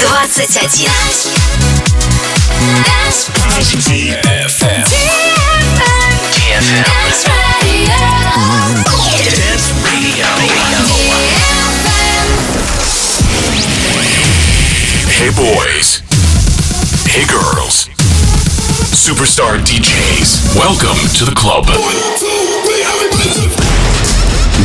21. DFM. Dance Radio. Dance Radio. Hey boys. Hey girls. Superstar DJs. Welcome to the club.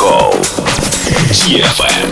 Call. DFM.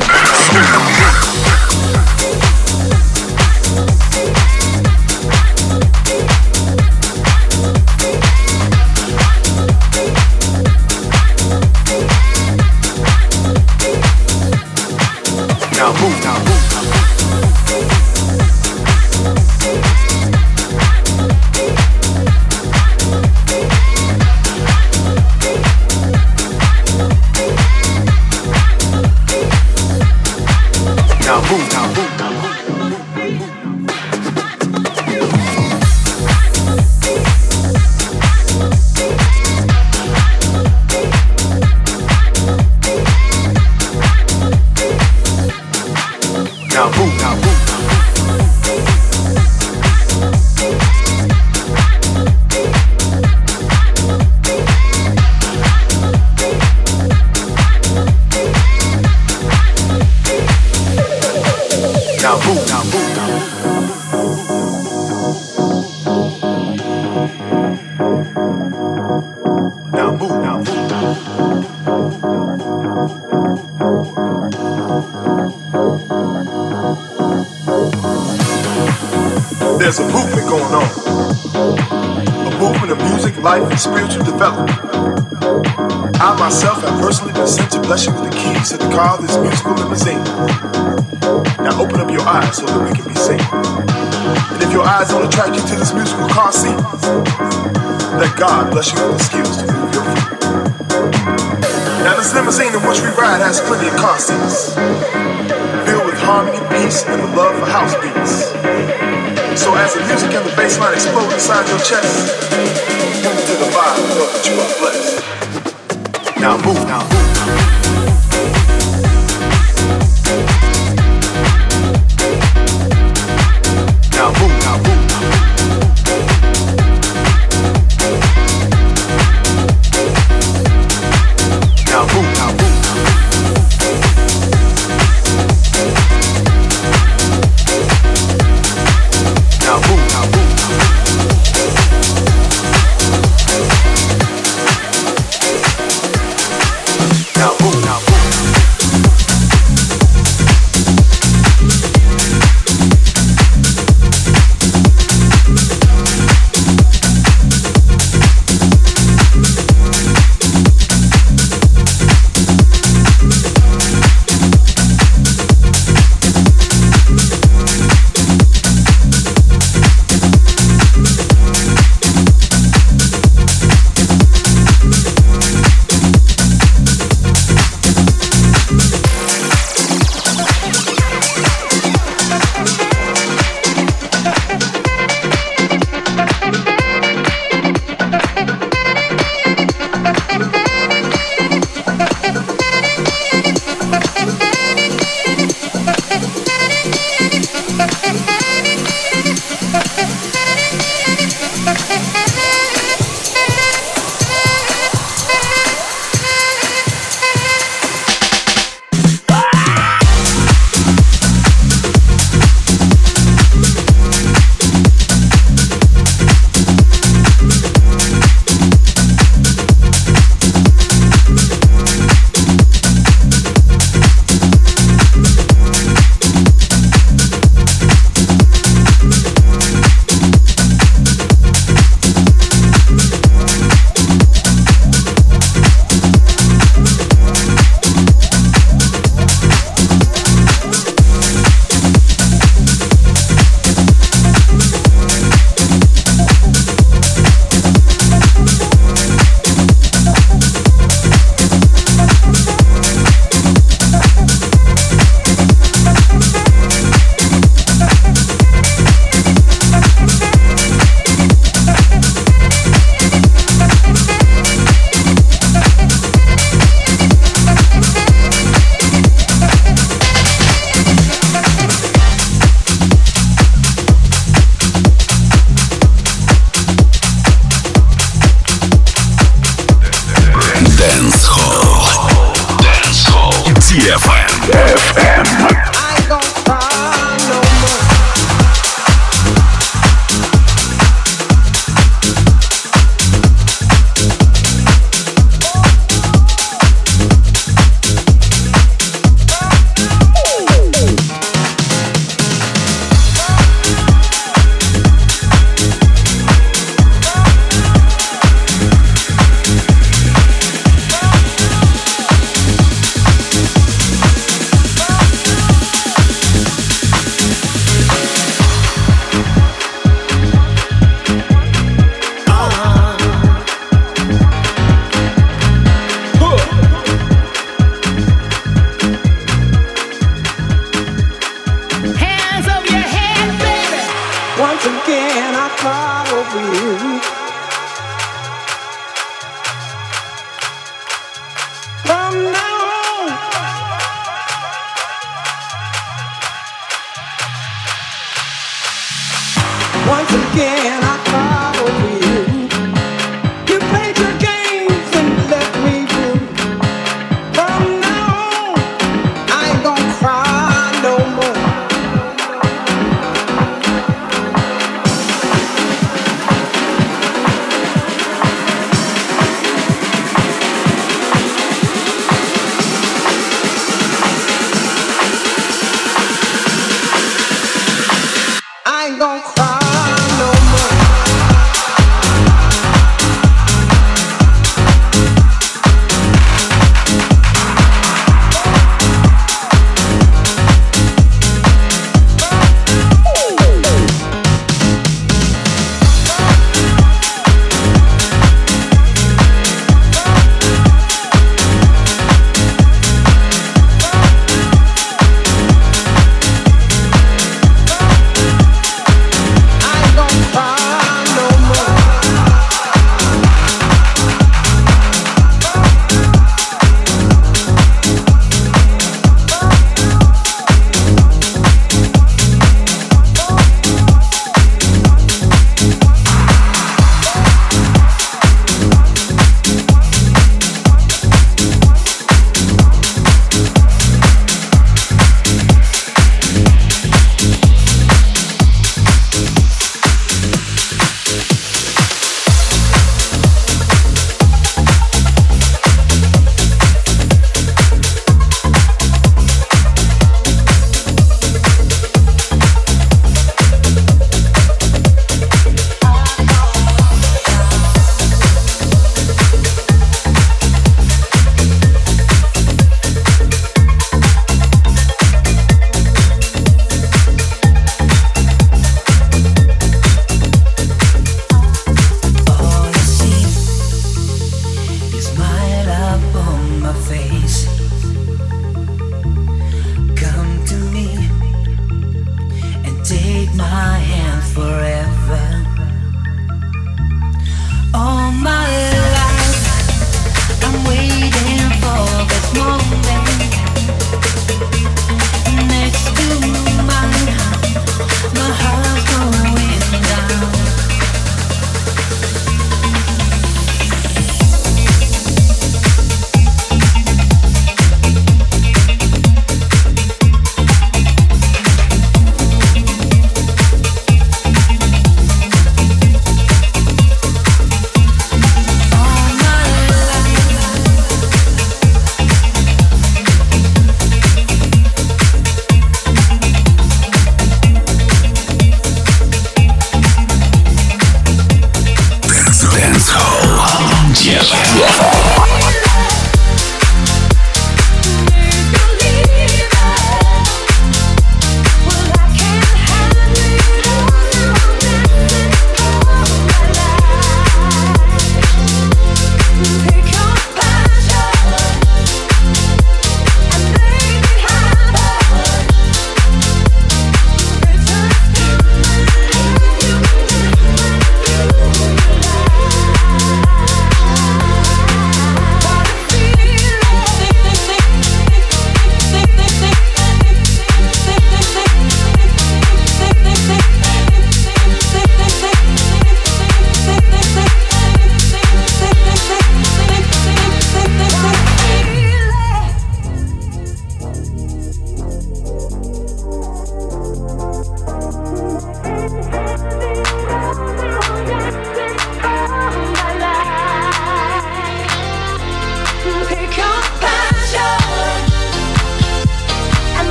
filled with harmony, peace, and the love for house beats. So as the music and the bass line explode inside your chest, move to the vibe, know that you are blessed. Now move, now move.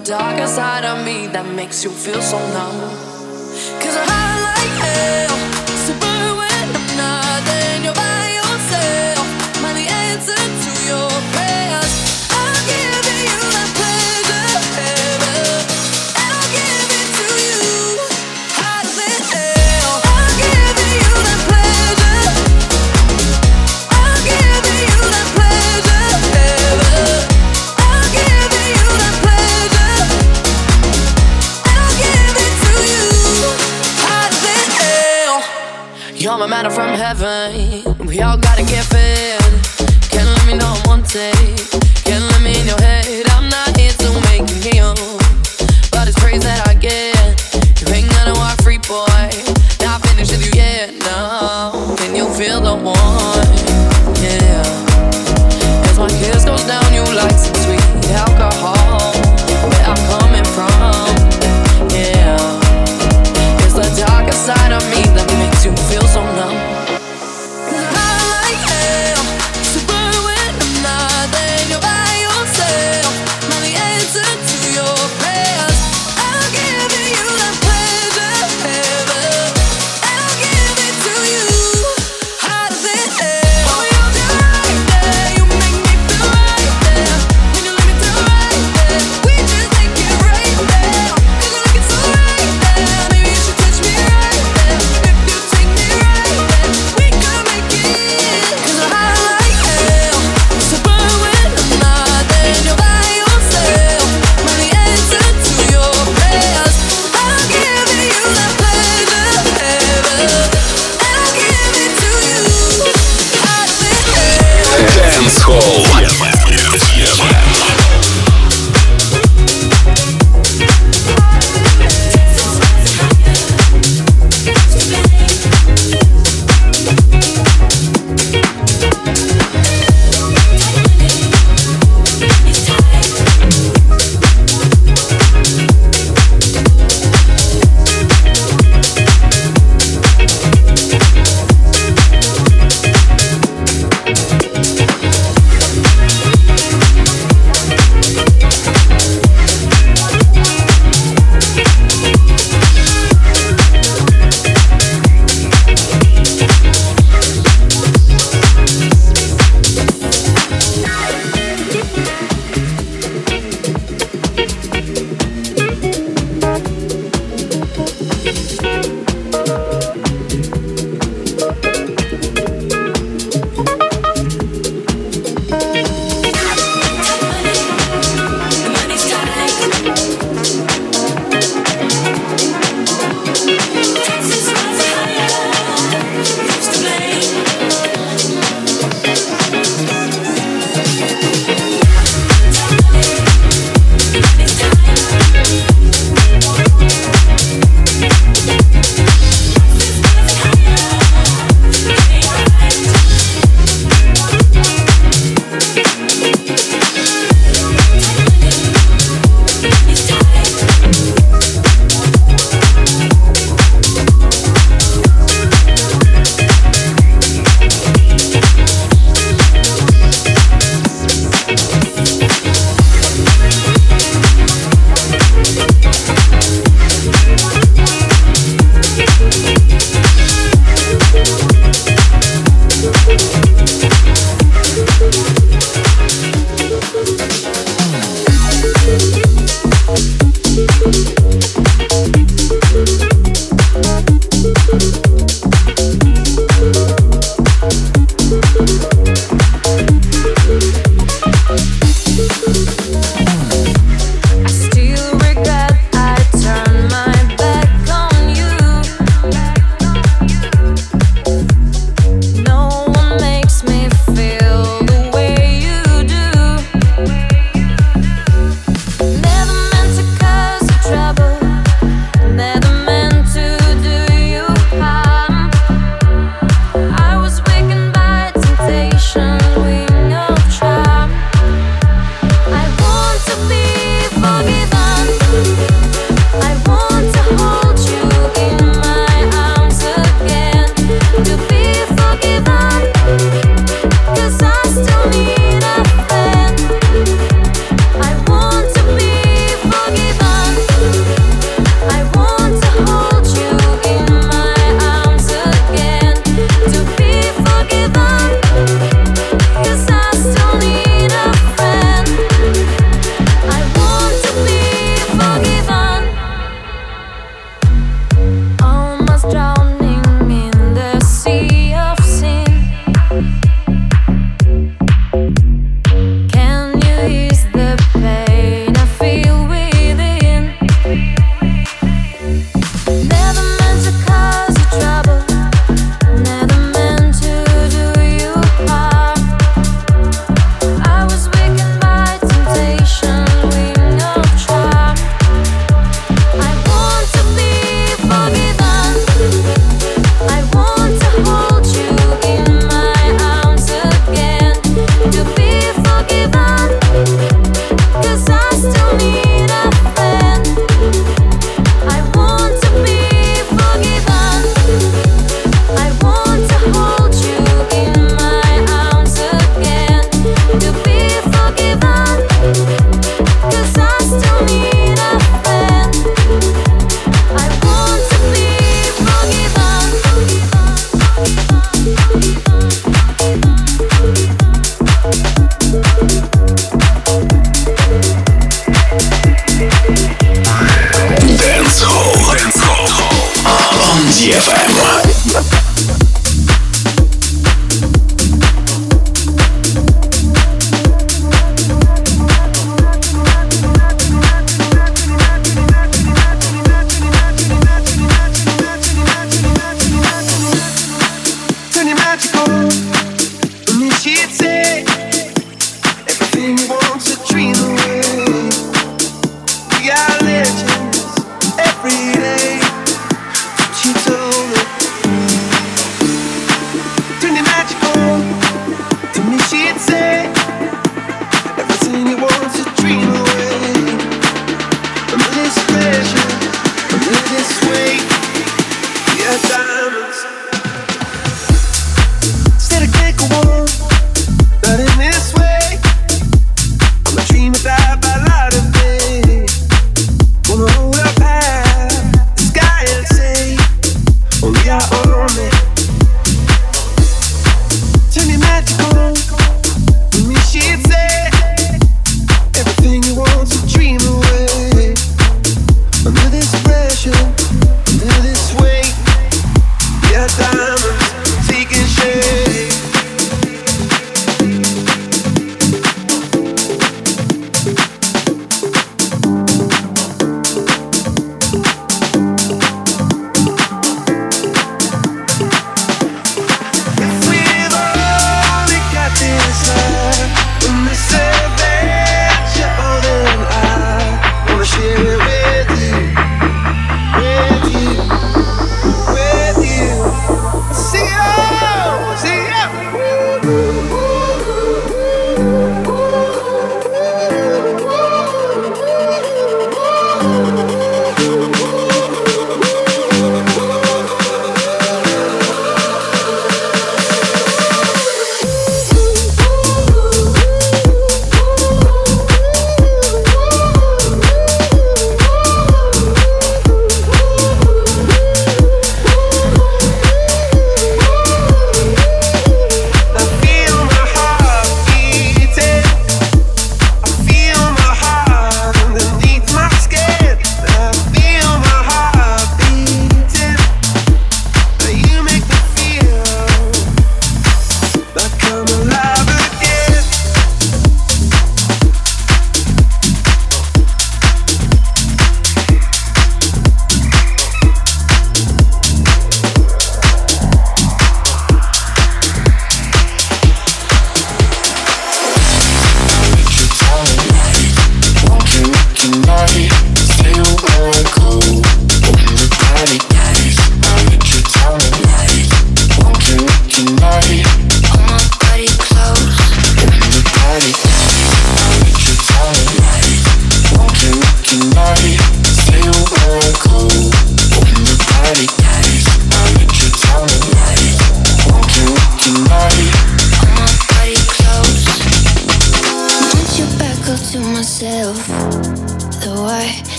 darker side of me that makes you feel so numb. We all gotta get fit.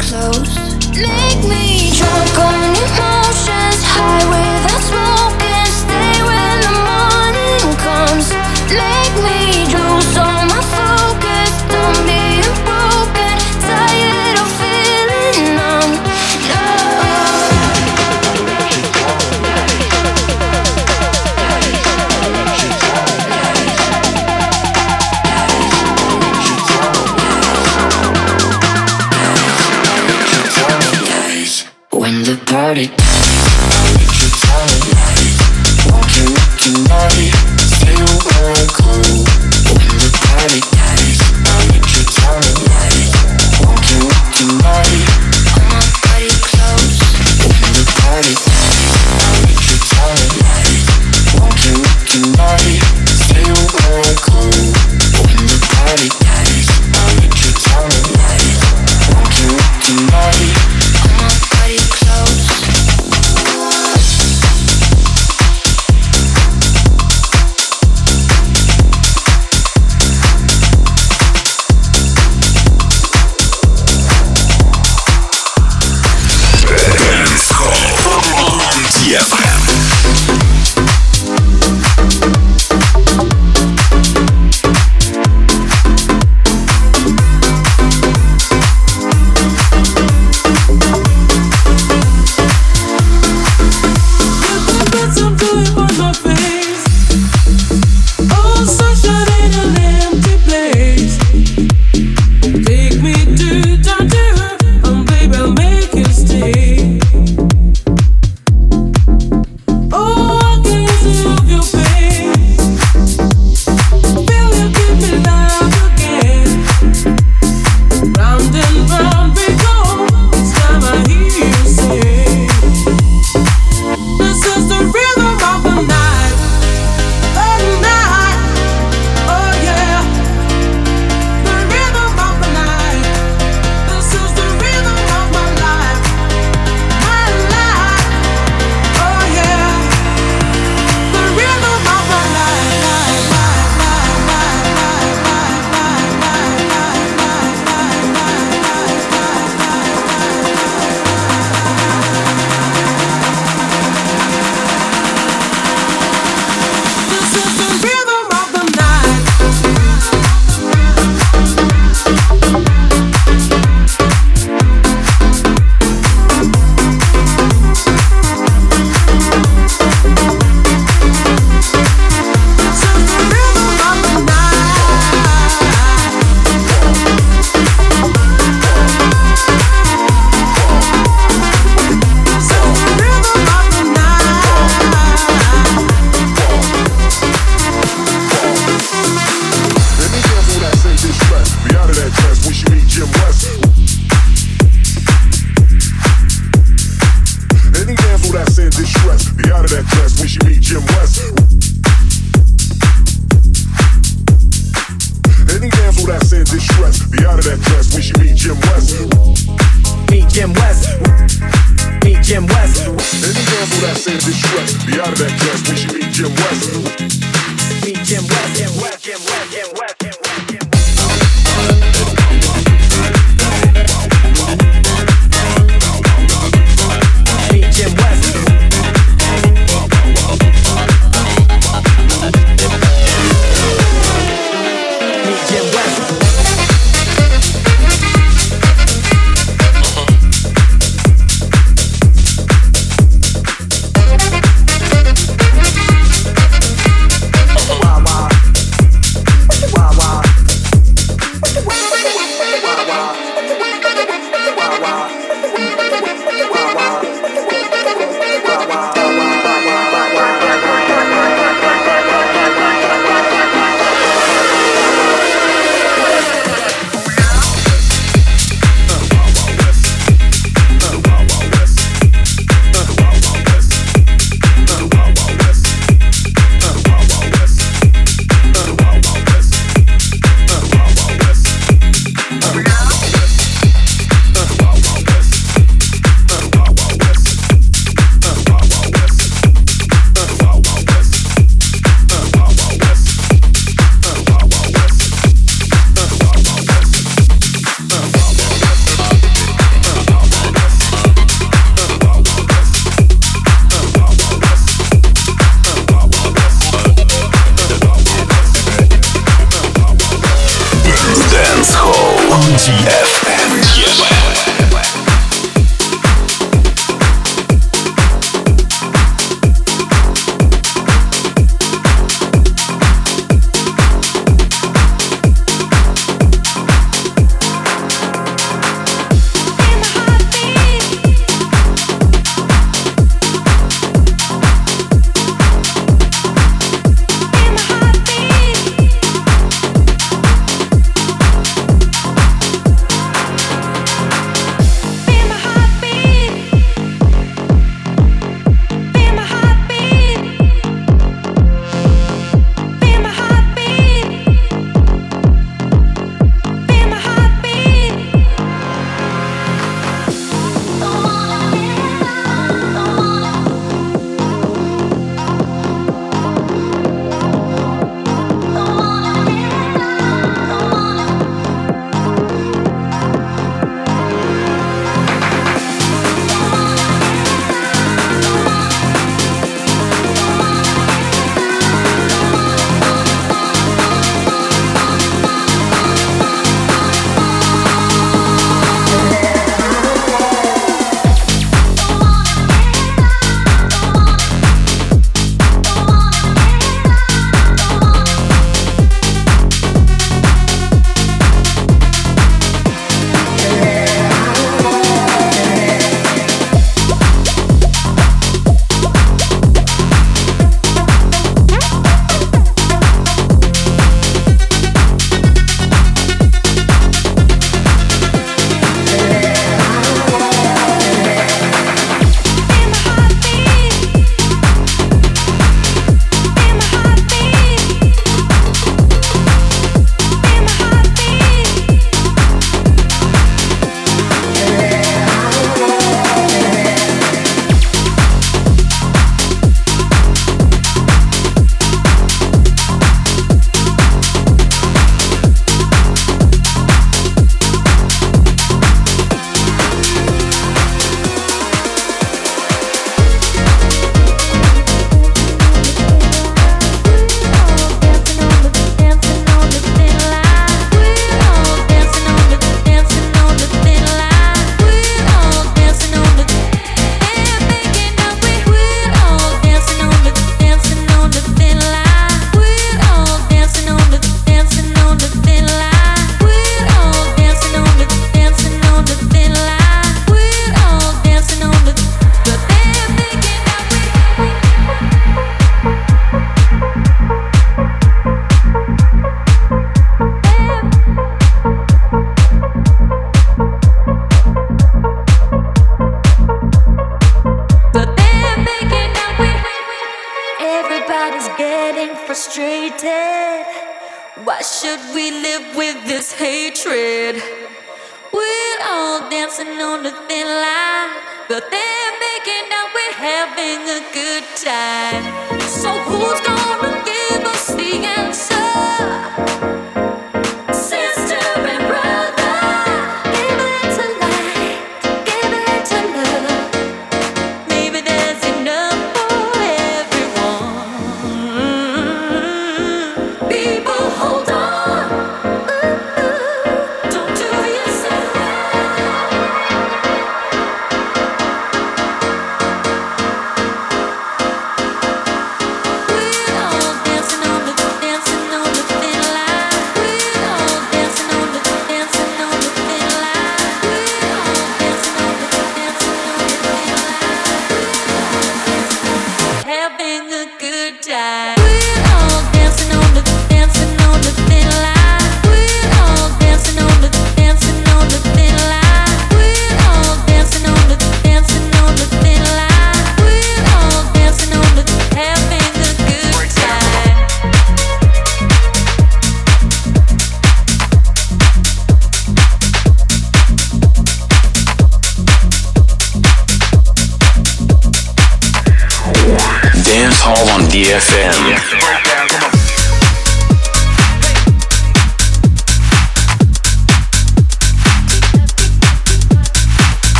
Close. Make me drunk on emotions, high without smoking.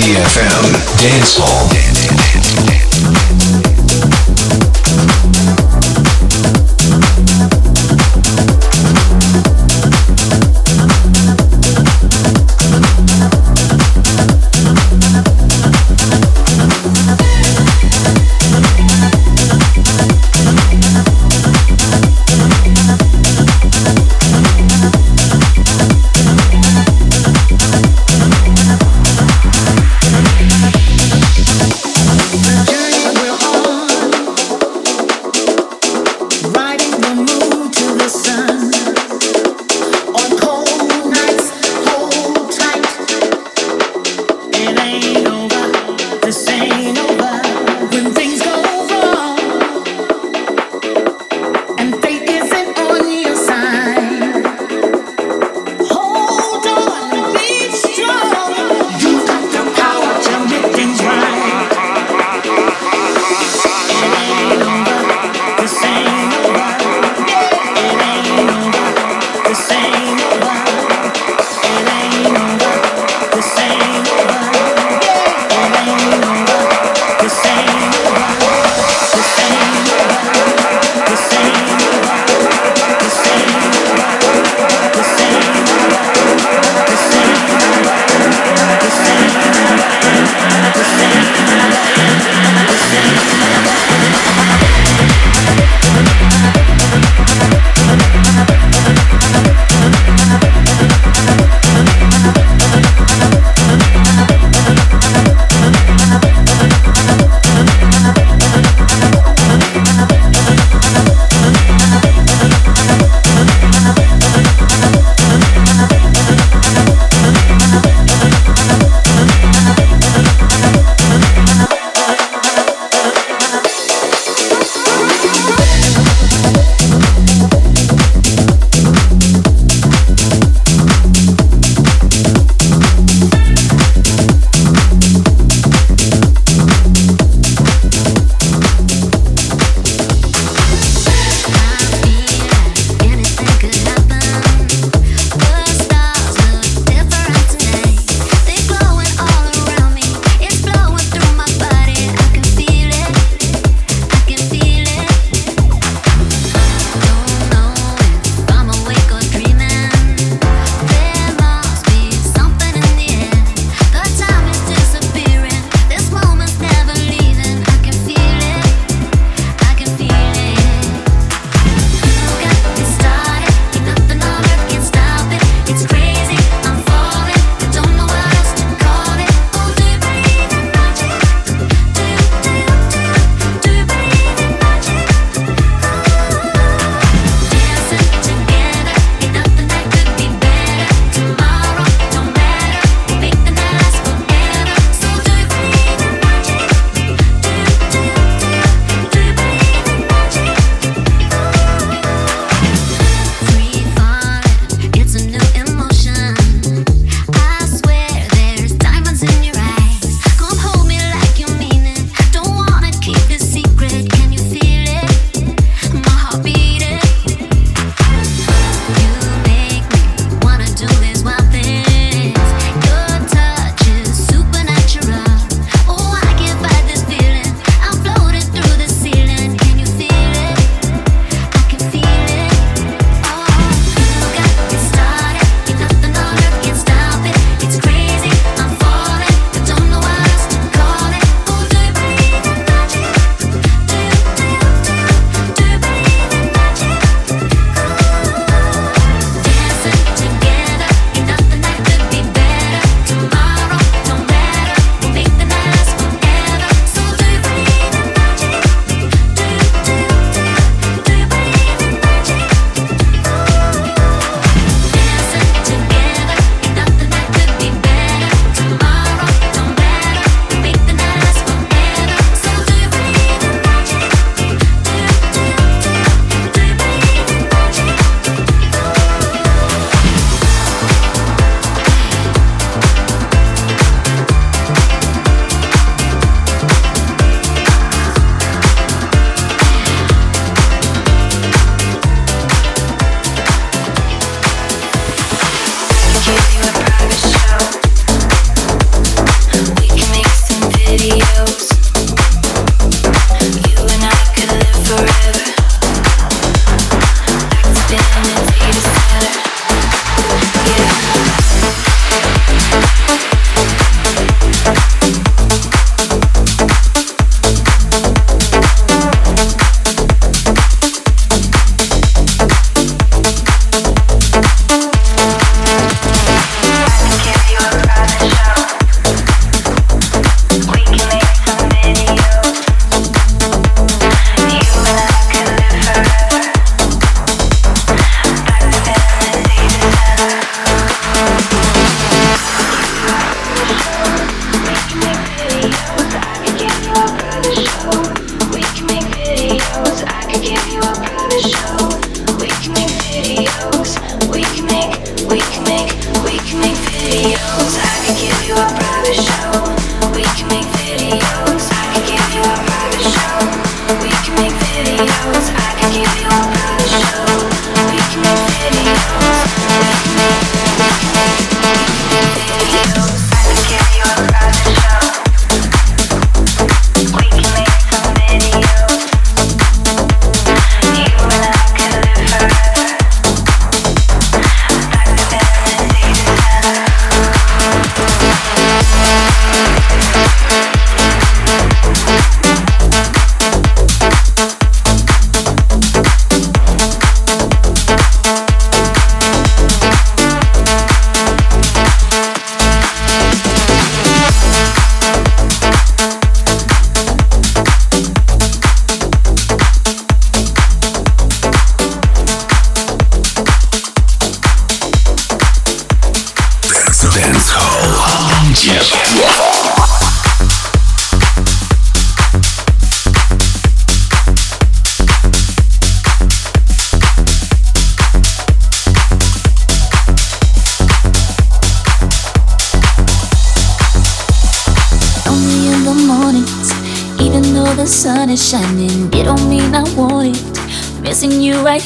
DFM Dancehall. Dance, dance, dance.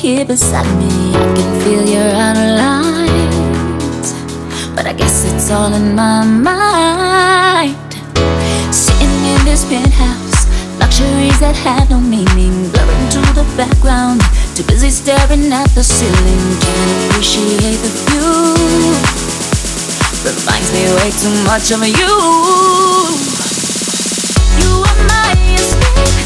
Here beside me, I can feel your outer lines, but I guess it's all in my mind. Sitting in this penthouse, luxuries that have no meaning, blurring to the background. Too busy staring at the ceiling, can't appreciate the view. Reminds me way too much of you. You are my escape,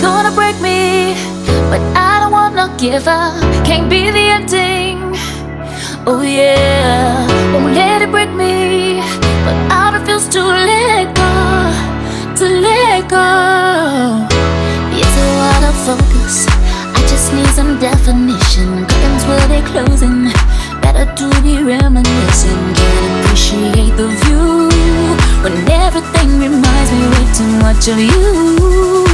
gonna break me, but I don't wanna give up. Can't be the ending. Oh yeah, won't let it break me, but I refuse to let go, to let go. It's a lot of focus. I just need some definition. Curtains were they closing? Better to be reminiscing. Can't appreciate the view when everything reminds me way too much of. You,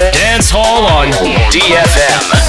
Dance Hall on DFM.